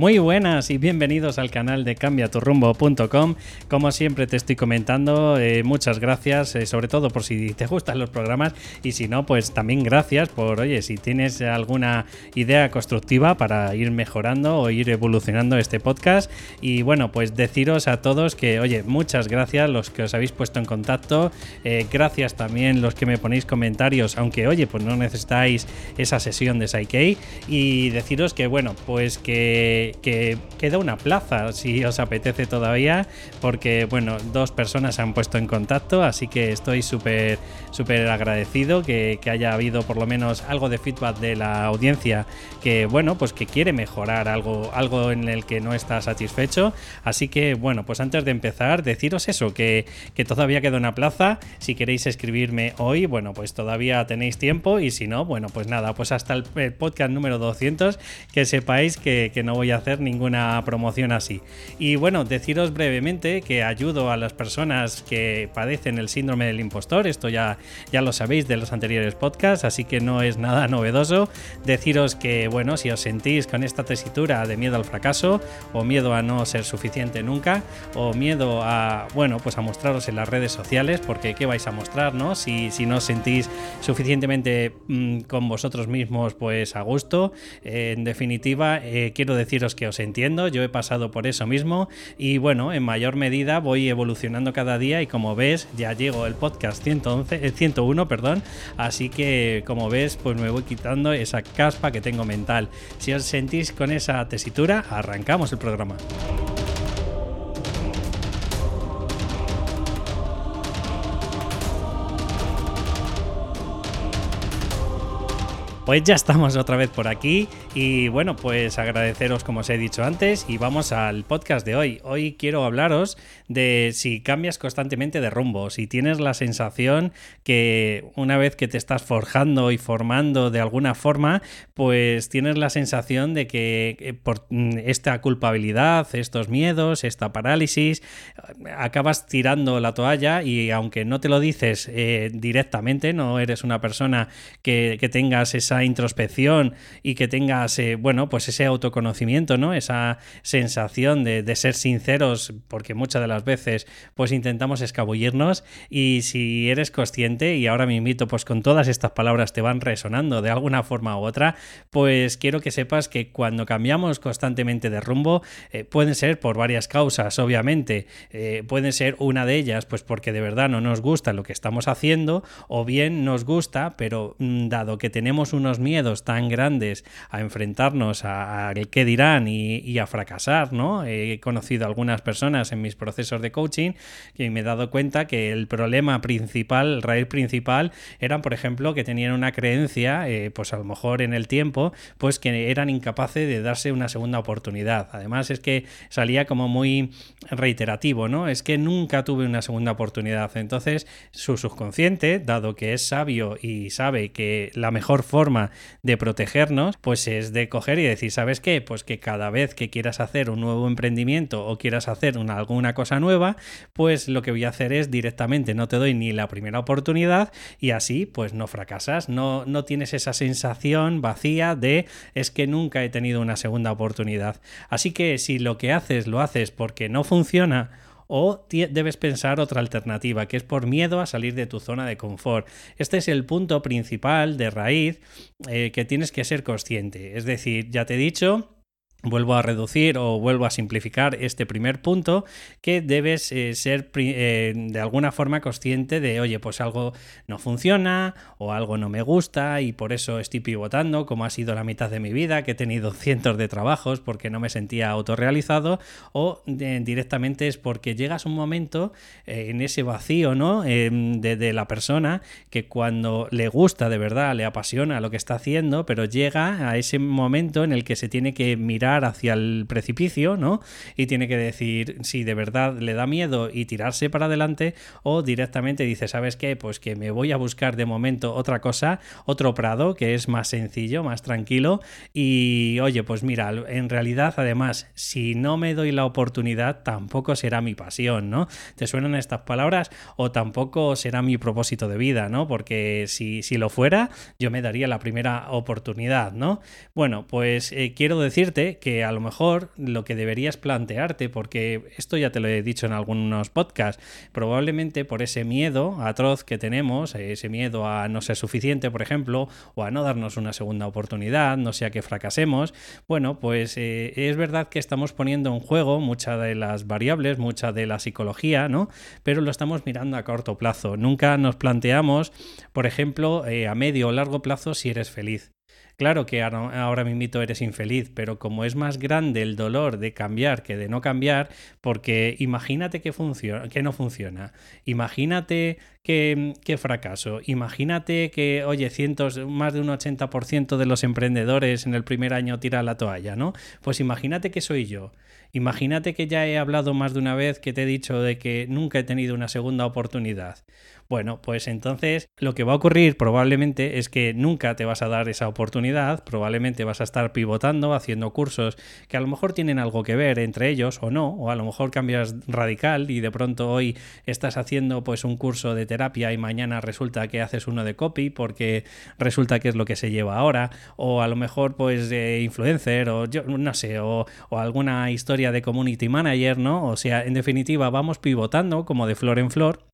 Muy buenas y bienvenidos al canal de cambiaturrumbo.com. Como siempre te estoy comentando, eh, muchas gracias, eh, sobre todo por si te gustan los programas y si no, pues también gracias por, oye, si tienes alguna idea constructiva para ir mejorando o ir evolucionando este podcast. Y bueno, pues deciros a todos que, oye, muchas gracias los que os habéis puesto en contacto, eh, gracias también los que me ponéis comentarios, aunque, oye, pues no necesitáis esa sesión de Psyche y deciros que, bueno, pues que que, queda una plaza si os apetece todavía, porque bueno, dos personas se han puesto en contacto, así que estoy súper súper agradecido que, haya habido por lo menos algo de feedback de la audiencia que bueno, pues que quiere mejorar algo, algo en el que no está satisfecho. Así que bueno, pues antes de empezar, deciros eso, que, que todavía queda una plaza. Si queréis escribirme hoy, bueno, pues todavía tenéis tiempo y si no, bueno, pues nada, pues hasta el, podcast número 200, que sepáis que, que no voy a hacer ninguna promoción así. Y bueno, deciros brevemente que ayudo a las personas que padecen el síndrome del impostor, esto ya, ya lo sabéis de los anteriores podcasts, así que no es nada novedoso. Deciros que, bueno, si os sentís con esta tesitura de miedo al fracaso, o miedo a no ser suficiente nunca, o miedo a, bueno, pues a mostraros en las redes sociales, porque ¿qué vais a mostrar, no? Si, si no os sentís suficientemente mm, con vosotros mismos, pues a gusto. en definitiva, eh, quiero deciros que os entiendo, yo he pasado por eso mismo y bueno, en mayor medida voy evolucionando cada día y como ves ya llego el podcast 111, 101, eh, perdón, así que como ves pues me voy quitando esa caspa que tengo mental. Si os sentís con esa tesitura, arrancamos el programa. Pues ya estamos otra vez por aquí y bueno, pues agradeceros como os he dicho antes y vamos al podcast de hoy. Hoy quiero hablaros de si cambias constantemente de rumbo, si tienes la sensación que una vez que te estás forjando y formando de alguna forma, pues tienes la sensación de que eh, por mm, esta culpabilidad, estos miedos, esta parálisis, acabas tirando la toalla y aunque no te lo dices eh, directamente, no eres una persona que, que tengas esa introspección y que tengas, eh, bueno, pues ese autoconocimiento, ¿no? Esa sensación de, ser sinceros, porque muchas de las veces pues intentamos escabullirnos y si eres consciente y ahora me invito pues con todas estas palabras te van resonando de alguna forma u otra, pues quiero que sepas que cuando cambiamos constantemente de rumbo eh, pueden ser por varias causas, obviamente, eh, pueden ser una de ellas pues porque de verdad no nos gusta lo que estamos haciendo o bien nos gusta, pero mm, dado que tenemos unos miedos tan grandes a enfrentarnos a, qué dirán y, a fracasar, ¿no? He conocido algunas personas en mis procesos de coaching que me he dado cuenta que el problema principal, el raíz principal, eran, por ejemplo, que tenían una creencia, eh, pues a lo mejor en el tiempo, pues que eran incapaces de darse una segunda oportunidad. Además es que salía como muy reiterativo, ¿no? Es que nunca tuve una segunda oportunidad. Entonces, su subconsciente, dado que es sabio y sabe que la mejor forma de protegernos, pues es de coger y decir, ¿sabes qué? Pues que cada vez que quieras hacer un nuevo emprendimiento o quieras hacer una, alguna cosa nueva, pues lo que voy a hacer es directamente no te doy ni la primera oportunidad y así pues no fracasas, no, no tienes esa sensación vacía de es que nunca he tenido una segunda oportunidad. Así que si lo que haces lo haces porque no funciona o debes pensar otra alternativa, que es por miedo a salir de tu zona de confort. Este es el punto principal de raíz eh, que tienes que ser consciente. Es decir, ya te he dicho Vuelvo a reducir o vuelvo a simplificar este primer punto que debes eh, ser eh, de alguna forma consciente de, oye, pues algo no funciona o algo no me gusta y por eso estoy pivotando, como ha sido la mitad de mi vida, que he tenido cientos de trabajos porque no me sentía autorrealizado o directamente es porque llegas un momento eh, en ese vacío, ¿no? Em, de, de la persona que cuando le gusta de verdad, le apasiona lo que está haciendo, pero llega a ese momento en el que se tiene que mirar hacia el precipicio, ¿no? Y tiene que decir si de verdad le da miedo y tirarse para adelante o directamente dice, ¿sabes qué? Pues que me voy a buscar de momento otra cosa, otro prado que es más sencillo, más tranquilo y oye, pues mira, en realidad además, si no me doy la oportunidad, tampoco será mi pasión, ¿no? ¿Te suenan estas palabras? O tampoco será mi propósito de vida, ¿no? Porque si, si lo fuera, yo me daría la primera oportunidad, ¿no? Bueno, pues eh, quiero decirte que a lo mejor lo que deberías plantearte, porque esto ya te lo he dicho en algunos podcasts, probablemente por ese miedo atroz que tenemos, ese miedo a no ser suficiente, por ejemplo, o a no darnos una segunda oportunidad, no sea que fracasemos, bueno, pues eh, es verdad que estamos poniendo en juego muchas de las variables, mucha de la psicología, ¿no? Pero lo estamos mirando a corto plazo. Nunca nos planteamos, por ejemplo, eh, a medio o largo plazo si eres feliz. Claro que ahora mismo eres infeliz, pero como es más grande el dolor de cambiar que de no cambiar, porque imagínate que, funciona, que no funciona, imagínate que, que, fracaso, imagínate que, oye, cientos, más de un 80% de los emprendedores en el primer año tira la toalla, ¿no? Pues imagínate que soy yo. Imagínate que ya he hablado más de una vez que te he dicho de que nunca he tenido una segunda oportunidad. Bueno, pues entonces lo que va a ocurrir probablemente es que nunca te vas a dar esa oportunidad, probablemente vas a estar pivotando, haciendo cursos que a lo mejor tienen algo que ver entre ellos o no, o a lo mejor cambias radical y de pronto hoy estás haciendo pues un curso de terapia y mañana resulta que haces uno de copy porque resulta que es lo que se lleva ahora, o a lo mejor pues de influencer o yo no sé, o alguna historia de community manager, ¿no? O sea, en definitiva vamos pivotando como de flor en flor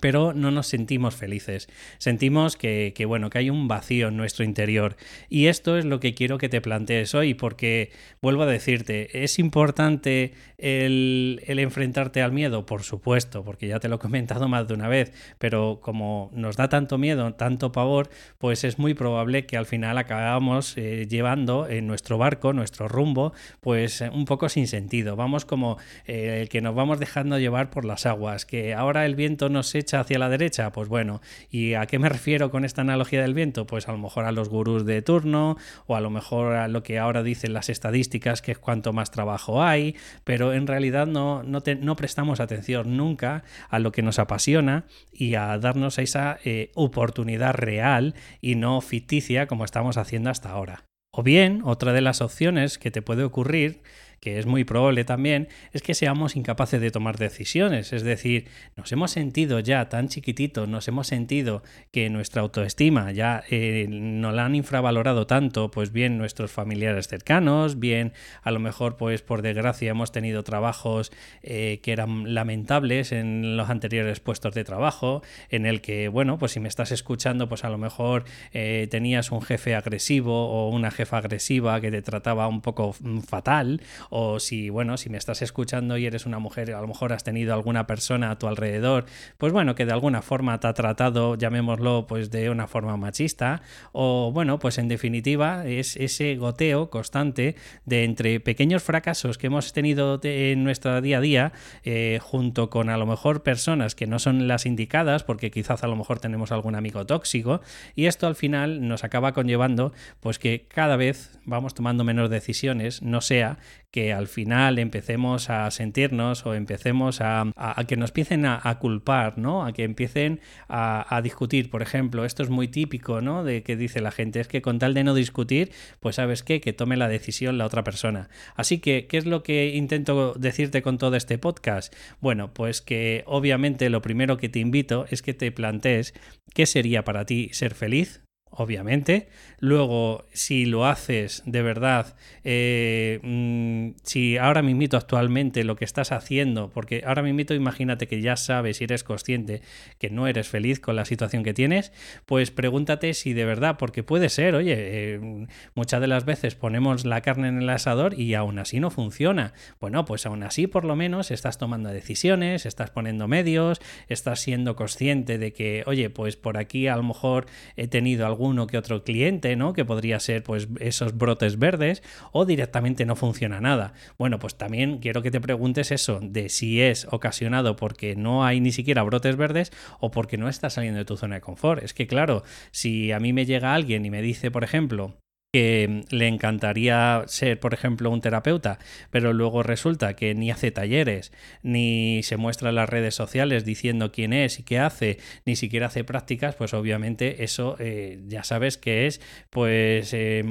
pero no nos sentimos felices. Sentimos que, que, bueno, que hay un vacío en nuestro interior. Y esto es lo que quiero que te plantees hoy, porque vuelvo a decirte, ¿es importante el, el, enfrentarte al miedo? Por supuesto, porque ya te lo he comentado más de una vez, pero como nos da tanto miedo, tanto pavor, pues es muy probable que al final acabamos eh, llevando en nuestro barco, nuestro rumbo, pues un poco sin sentido. Vamos como eh, que nos vamos dejando llevar por las aguas, que ahora el viento nos echa hacia la derecha, pues bueno, ¿y a qué me refiero con esta analogía del viento? Pues a lo mejor a los gurús de turno o a lo mejor a lo que ahora dicen las estadísticas, que es cuanto más trabajo hay, pero en realidad no, no, prestamos atención nunca a lo que nos apasiona y a darnos esa eh, oportunidad real y no ficticia como estamos haciendo hasta ahora. O bien, otra de las opciones que te puede ocurrir que es muy probable también, es que seamos incapaces de tomar decisiones. Es decir, nos hemos sentido ya tan chiquititos, nos hemos sentido que nuestra autoestima ya eh, no la han infravalorado tanto, pues bien nuestros familiares cercanos, bien a lo mejor pues por desgracia hemos tenido trabajos eh, que eran lamentables en los anteriores puestos de trabajo, en el que, bueno, pues si me estás escuchando, pues a lo mejor eh, tenías un jefe agresivo o una jefa agresiva que te trataba un poco mm, fatal o si, bueno, si me estás escuchando y eres una mujer, a lo mejor has tenido alguna persona a tu alrededor, pues bueno, que de alguna forma te ha tratado, llamémoslo, pues de una forma machista, o bueno, pues en definitiva es ese goteo constante de entre pequeños fracasos que hemos tenido en nuestro día a día, eh, junto con a lo mejor personas que no son las indicadas, porque quizás a lo mejor tenemos algún amigo tóxico, y esto al final nos acaba conllevando, pues que cada vez vamos tomando menos decisiones, no sea que al final empecemos a sentirnos o empecemos a, que nos empiecen a, culpar, ¿no? A que empiecen a, discutir. Por ejemplo, esto es muy típico, ¿no? De que dice la gente, es que con tal de no discutir, pues sabes qué, que tome la decisión la otra persona. Así que, ¿qué es lo que intento decirte con todo este podcast? Bueno, pues que obviamente lo primero que te invito es que te plantees qué sería para ti ser feliz, obviamente. Luego, si lo haces de verdad, eh, mm, si ahora mismo actualmente lo que estás haciendo, porque ahora mismo imagínate que ya sabes y eres consciente que no eres feliz con la situación que tienes, pues pregúntate si de verdad, porque puede ser, oye, eh, muchas de las veces ponemos la carne en el asador y aún así no funciona. Bueno, pues aún así por lo menos estás tomando decisiones, estás poniendo medios, estás siendo consciente de que, oye, pues por aquí a lo mejor he tenido algún uno que otro cliente, ¿no? Que podría ser pues esos brotes verdes o directamente no funciona nada. Bueno, pues también quiero que te preguntes eso de si es ocasionado porque no hay ni siquiera brotes verdes o porque no estás saliendo de tu zona de confort. Es que claro, si a mí me llega alguien y me dice, por ejemplo, que le encantaría ser, por ejemplo, un terapeuta, pero luego resulta que ni hace talleres, ni se muestra en las redes sociales diciendo quién es y qué hace, ni siquiera hace prácticas, pues obviamente eso eh, ya sabes que es pues eh,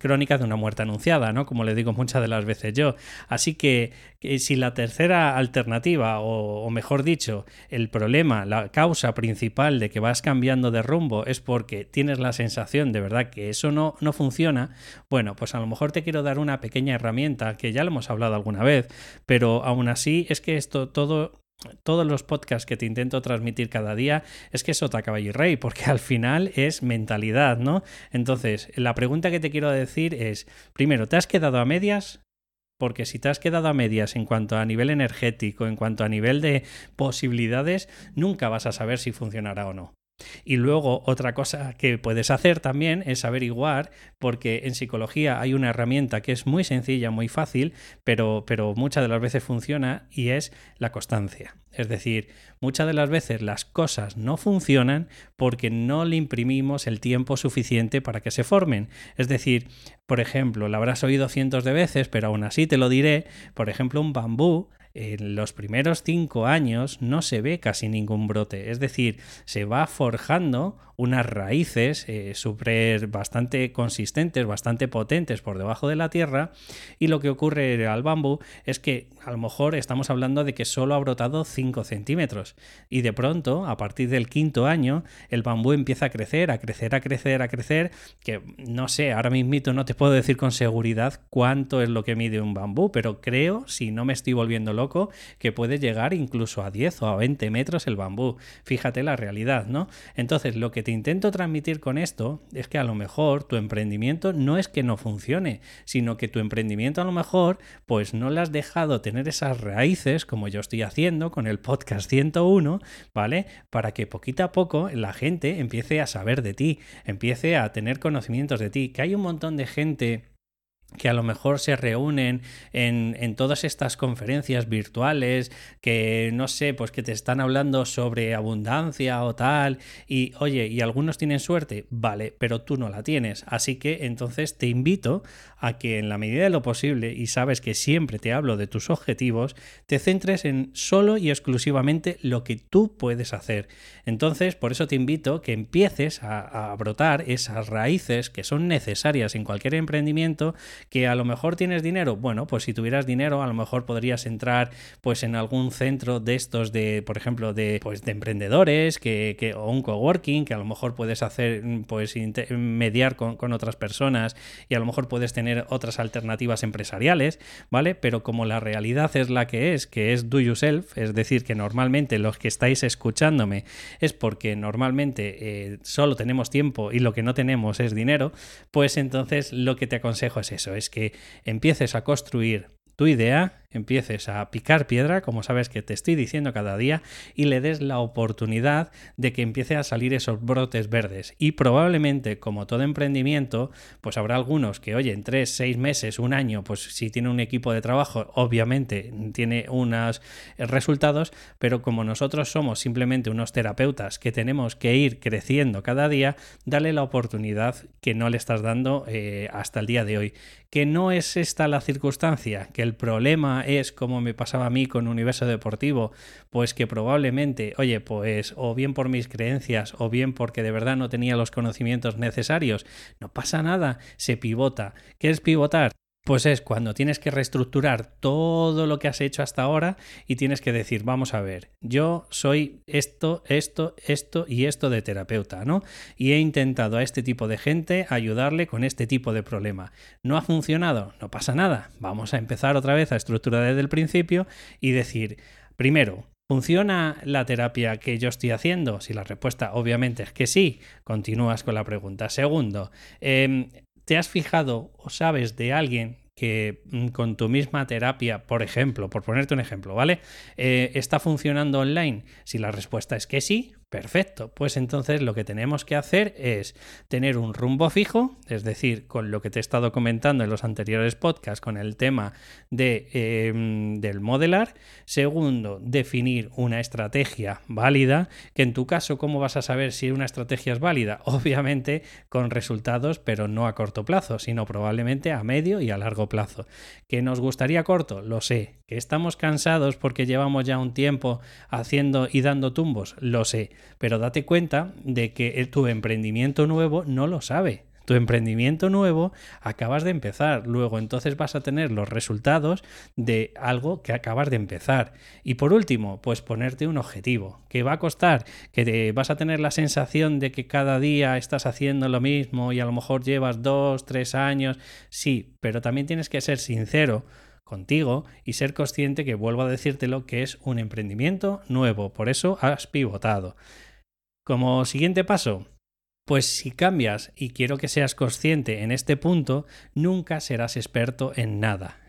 crónica de una muerte anunciada, ¿no? Como le digo muchas de las veces yo. Así que, si la tercera alternativa, o, o mejor dicho, el problema, la causa principal de que vas cambiando de rumbo es porque tienes la sensación de verdad que eso no, no funciona, bueno, pues a lo mejor te quiero dar una pequeña herramienta que ya lo hemos hablado alguna vez, pero aún así es que esto todo todos los podcasts que te intento transmitir cada día es que sota caballo y rey, porque al final es mentalidad, ¿no? Entonces, la pregunta que te quiero decir es, primero, ¿te has quedado a medias? Porque si te has quedado a medias en cuanto a nivel energético, en cuanto a nivel de posibilidades, nunca vas a saber si funcionará o no. Y luego otra cosa que puedes hacer también es averiguar, porque en psicología hay una herramienta que es muy sencilla, muy fácil, pero, pero muchas de las veces funciona y es la constancia. Es decir, muchas de las veces las cosas no funcionan porque no le imprimimos el tiempo suficiente para que se formen. Es decir, por ejemplo, lo habrás oído cientos de veces, pero aún así te lo diré, por ejemplo, un bambú en los primeros cinco años no se ve casi ningún brote, es decir, se va forjando unas raíces eh, super bastante consistentes, bastante potentes por debajo de la tierra y lo que ocurre al bambú es que a lo mejor estamos hablando de que solo ha brotado 5 centímetros y de pronto a partir del quinto año el bambú empieza a crecer, a crecer, a crecer, a crecer que no sé, ahora mismo no te puedo decir con seguridad cuánto es lo que mide un bambú, pero creo, si no me estoy volviendo loco, que puede llegar incluso a 10 o a 20 metros el bambú. Fíjate la realidad, ¿no? Entonces lo que te intento transmitir con esto es que a lo mejor tu emprendimiento no es que no funcione, sino que tu emprendimiento a lo mejor pues no le has dejado tener esas raíces como yo estoy haciendo con el podcast 101, ¿vale? Para que poquito a poco la gente empiece a saber de ti, empiece a tener conocimientos de ti, que hay un montón de gente que a lo mejor se reúnen en, en, todas estas conferencias virtuales, que no sé, pues que te están hablando sobre abundancia o tal, y oye, y algunos tienen suerte, vale, pero tú no la tienes. Así que entonces te invito a que en la medida de lo posible, y sabes que siempre te hablo de tus objetivos, te centres en solo y exclusivamente lo que tú puedes hacer. Entonces, por eso te invito que empieces a, a brotar esas raíces que son necesarias en cualquier emprendimiento, que a lo mejor tienes dinero, bueno, pues si tuvieras dinero, a lo mejor podrías entrar pues en algún centro de estos de, por ejemplo, de, pues, de emprendedores que, que, o un coworking, que a lo mejor puedes hacer, pues mediar con, con otras personas y a lo mejor puedes tener otras alternativas empresariales, ¿vale? Pero como la realidad es la que es, que es do yourself, es decir, que normalmente los que estáis escuchándome es porque normalmente eh, solo tenemos tiempo y lo que no tenemos es dinero, pues entonces lo que te aconsejo es eso es que empieces a construir tu idea, empieces a picar piedra, como sabes que te estoy diciendo cada día, y le des la oportunidad de que empiece a salir esos brotes verdes. Y probablemente, como todo emprendimiento, pues habrá algunos que, oye, en tres, seis meses, un año, pues si tiene un equipo de trabajo, obviamente tiene unos resultados, pero como nosotros somos simplemente unos terapeutas que tenemos que ir creciendo cada día, dale la oportunidad que no le estás dando eh, hasta el día de hoy. Que no es esta la circunstancia, que el problema es, como me pasaba a mí con Universo Deportivo, pues que probablemente, oye, pues o bien por mis creencias o bien porque de verdad no tenía los conocimientos necesarios, no pasa nada, se pivota. ¿Qué es pivotar? Pues es cuando tienes que reestructurar todo lo que has hecho hasta ahora y tienes que decir, vamos a ver, yo soy esto, esto, esto y esto de terapeuta, ¿no? Y he intentado a este tipo de gente ayudarle con este tipo de problema. ¿No ha funcionado? No pasa nada. Vamos a empezar otra vez a estructurar desde el principio y decir, primero, ¿Funciona la terapia que yo estoy haciendo? Si la respuesta obviamente es que sí, continúas con la pregunta. Segundo, eh, ¿Te has fijado o sabes de alguien que mm, con tu misma terapia, por ejemplo, por ponerte un ejemplo, ¿vale? Eh, ¿Está funcionando online? Si la respuesta es que sí, Perfecto, pues entonces lo que tenemos que hacer es tener un rumbo fijo, es decir, con lo que te he estado comentando en los anteriores podcasts con el tema de, em, del modelar. Segundo, definir una estrategia válida, que en tu caso, ¿cómo vas a saber si una estrategia es válida? Obviamente con resultados, pero no a corto plazo, sino probablemente a medio y a largo plazo. ¿Que nos gustaría corto? Lo sé. ¿Que estamos cansados porque llevamos ya un tiempo haciendo y dando tumbos? Lo sé pero date cuenta de que tu emprendimiento nuevo no lo sabe tu emprendimiento nuevo acabas de empezar. Luego entonces vas a tener los resultados de algo que acabas de empezar. Y por último, pues ponerte un objetivo. que va a costar? Que te vas a tener la sensación de que cada día estás haciendo lo mismo y a lo mejor llevas dos, tres años. Sí, pero también tienes que ser sincero contigo y ser consciente que vuelvo a decírtelo que es un emprendimiento nuevo, por eso has pivotado. Como siguiente paso, pues si cambias y quiero que seas consciente en este punto, nunca serás experto en nada.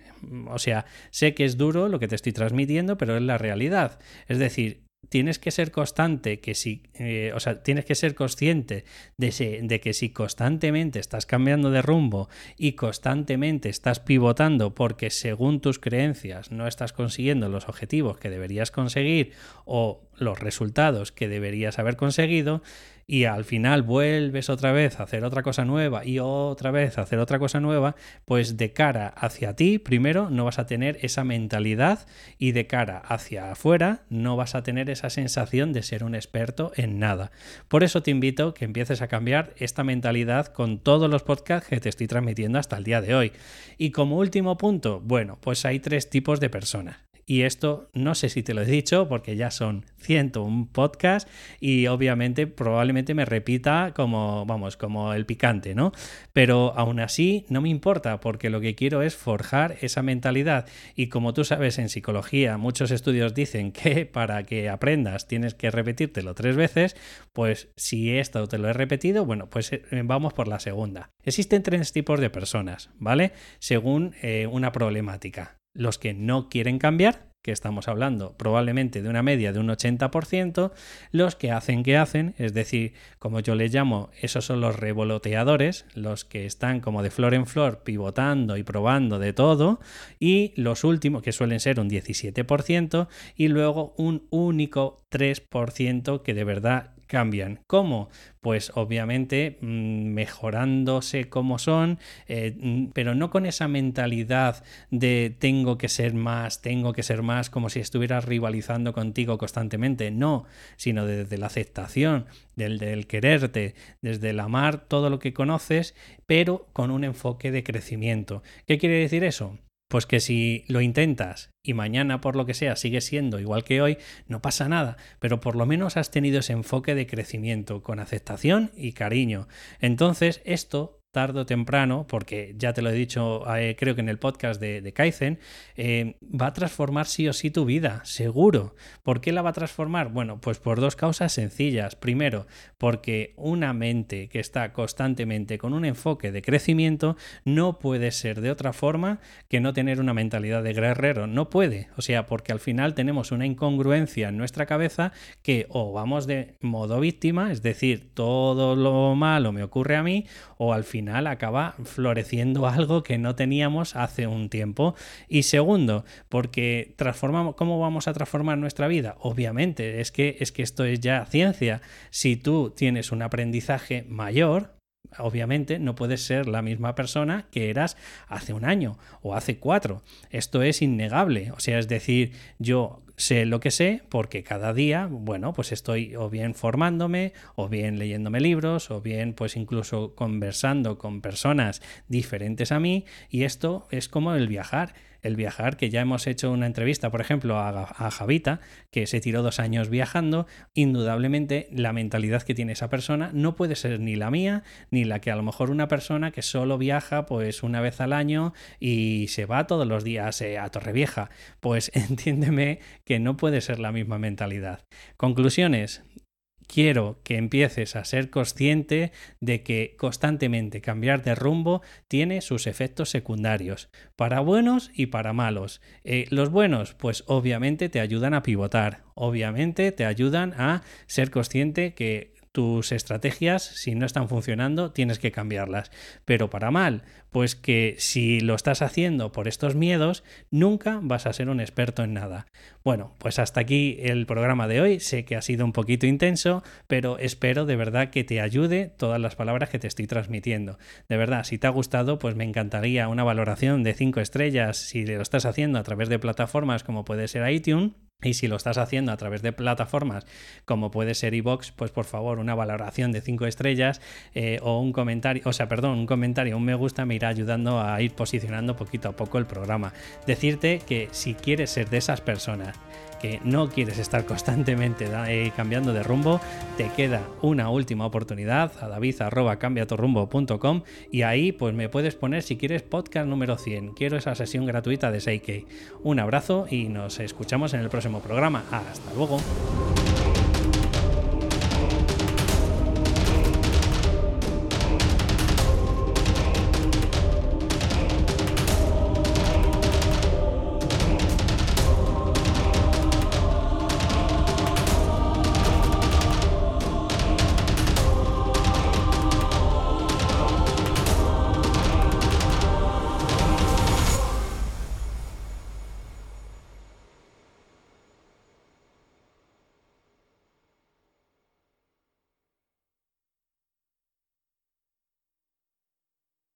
O sea, sé que es duro lo que te estoy transmitiendo, pero es la realidad. Es decir, tienes que ser constante, que si, eh, o sea, tienes que ser consciente de, de, que si constantemente estás cambiando de rumbo y constantemente estás pivotando porque según tus creencias no estás consiguiendo los objetivos que deberías conseguir o los resultados que deberías haber conseguido, y al final vuelves otra vez a hacer otra cosa nueva y otra vez a hacer otra cosa nueva, pues de cara hacia ti, primero, no vas a tener esa mentalidad y de cara hacia afuera no vas a tener esa sensación de ser un experto en nada. Por eso te invito que empieces a cambiar esta mentalidad con todos los podcasts que te estoy transmitiendo hasta el día de hoy. Y como último punto, bueno, pues hay tres tipos de personas. Y esto no sé si te lo he dicho porque ya son 101 podcasts y obviamente probablemente me repita como, vamos, como el picante, ¿no? Pero aún así no me importa porque lo que quiero es forjar esa mentalidad. Y como tú sabes en psicología, muchos estudios dicen que para que aprendas tienes que repetírtelo tres veces, pues si esto te lo he repetido, bueno, pues eh, vamos por la segunda. Existen tres tipos de personas, ¿vale? Según eh, una problemática los que no quieren cambiar, que estamos hablando probablemente de una media de un 80%, los que hacen que hacen, es decir, como yo les llamo, esos son los revoloteadores, los que están como de flor en flor pivotando y probando de todo, y los últimos, que suelen ser un 17%, y luego un único 3% que de verdad cambian. ¿Cómo? Pues obviamente mm, mejorándose como son, eh, mm, pero no con esa mentalidad de tengo que ser más, tengo que ser más, como si estuvieras rivalizando contigo constantemente. No, sino desde la aceptación, del, del quererte, desde el amar todo lo que conoces, pero con un enfoque de crecimiento. ¿Qué quiere decir eso? Pues que si lo intentas y mañana por lo que sea sigue siendo igual que hoy, no pasa nada, pero por lo menos has tenido ese enfoque de crecimiento con aceptación y cariño. Entonces esto tarde o temprano, porque ya te lo he dicho, eh, creo que en el podcast de, Kaizen, eh, va a transformar sí o sí tu vida, seguro. ¿Por qué la va a transformar? Bueno, pues por dos causas sencillas. Primero, porque una mente que está constantemente con un enfoque de crecimiento no puede ser de otra forma que no tener una mentalidad de guerrero. No puede. O sea, porque al final tenemos una incongruencia en nuestra cabeza que o vamos de modo víctima, es decir, todo lo malo me ocurre a mí, o al final final acaba floreciendo algo que no teníamos hace un tiempo. Y segundo, porque transformamos, ¿cómo vamos a transformar nuestra vida? Obviamente, es que, es que esto es ya ciencia. Si tú tienes un aprendizaje mayor, obviamente no puedes ser la misma persona que eras hace un año o hace cuatro. Esto es innegable. O sea, es decir, yo sé lo que sé porque cada día, bueno, pues estoy o bien formándome, o bien leyéndome libros, o bien pues incluso conversando con personas diferentes a mí y esto es como el viajar el viajar, que ya hemos hecho una entrevista, por ejemplo, a, Javita, que se tiró dos años viajando, indudablemente la mentalidad que tiene esa persona no puede ser ni la mía, ni la que a lo mejor una persona que solo viaja pues una vez al año y se va todos los días eh, a Torrevieja. Pues entiéndeme que no puede ser la misma mentalidad. Conclusiones, quiero que empieces a ser consciente de que constantemente cambiar de rumbo tiene sus efectos secundarios, para buenos y para malos. Eh, los buenos, pues obviamente te ayudan a pivotar, obviamente te ayudan a ser consciente que tus estrategias, si no están funcionando, tienes que cambiarlas. Pero para mal, pues que si lo estás haciendo por estos miedos, nunca vas a ser un experto en nada. Bueno, pues hasta aquí el programa de hoy. Sé que ha sido un poquito intenso, pero espero de verdad que te ayude todas las palabras que te estoy transmitiendo. De verdad, si te ha gustado, pues me encantaría una valoración de 5 estrellas si lo estás haciendo a través de plataformas como puede ser iTunes Y si lo estás haciendo a través de plataformas como puede ser iBox, pues por favor una valoración de 5 estrellas eh, o un comentario, o sea, perdón, un comentario, un me gusta me irá ayudando a ir posicionando poquito a poco el programa. Decirte que si quieres ser de esas personas que no quieres estar constantemente eh, cambiando de rumbo, te queda una última oportunidad a david.cambiatorrumbo.com y ahí pues me puedes poner si quieres podcast número 100. Quiero esa sesión gratuita de 6K. Un abrazo y nos escuchamos en el próximo programa. Hasta luego.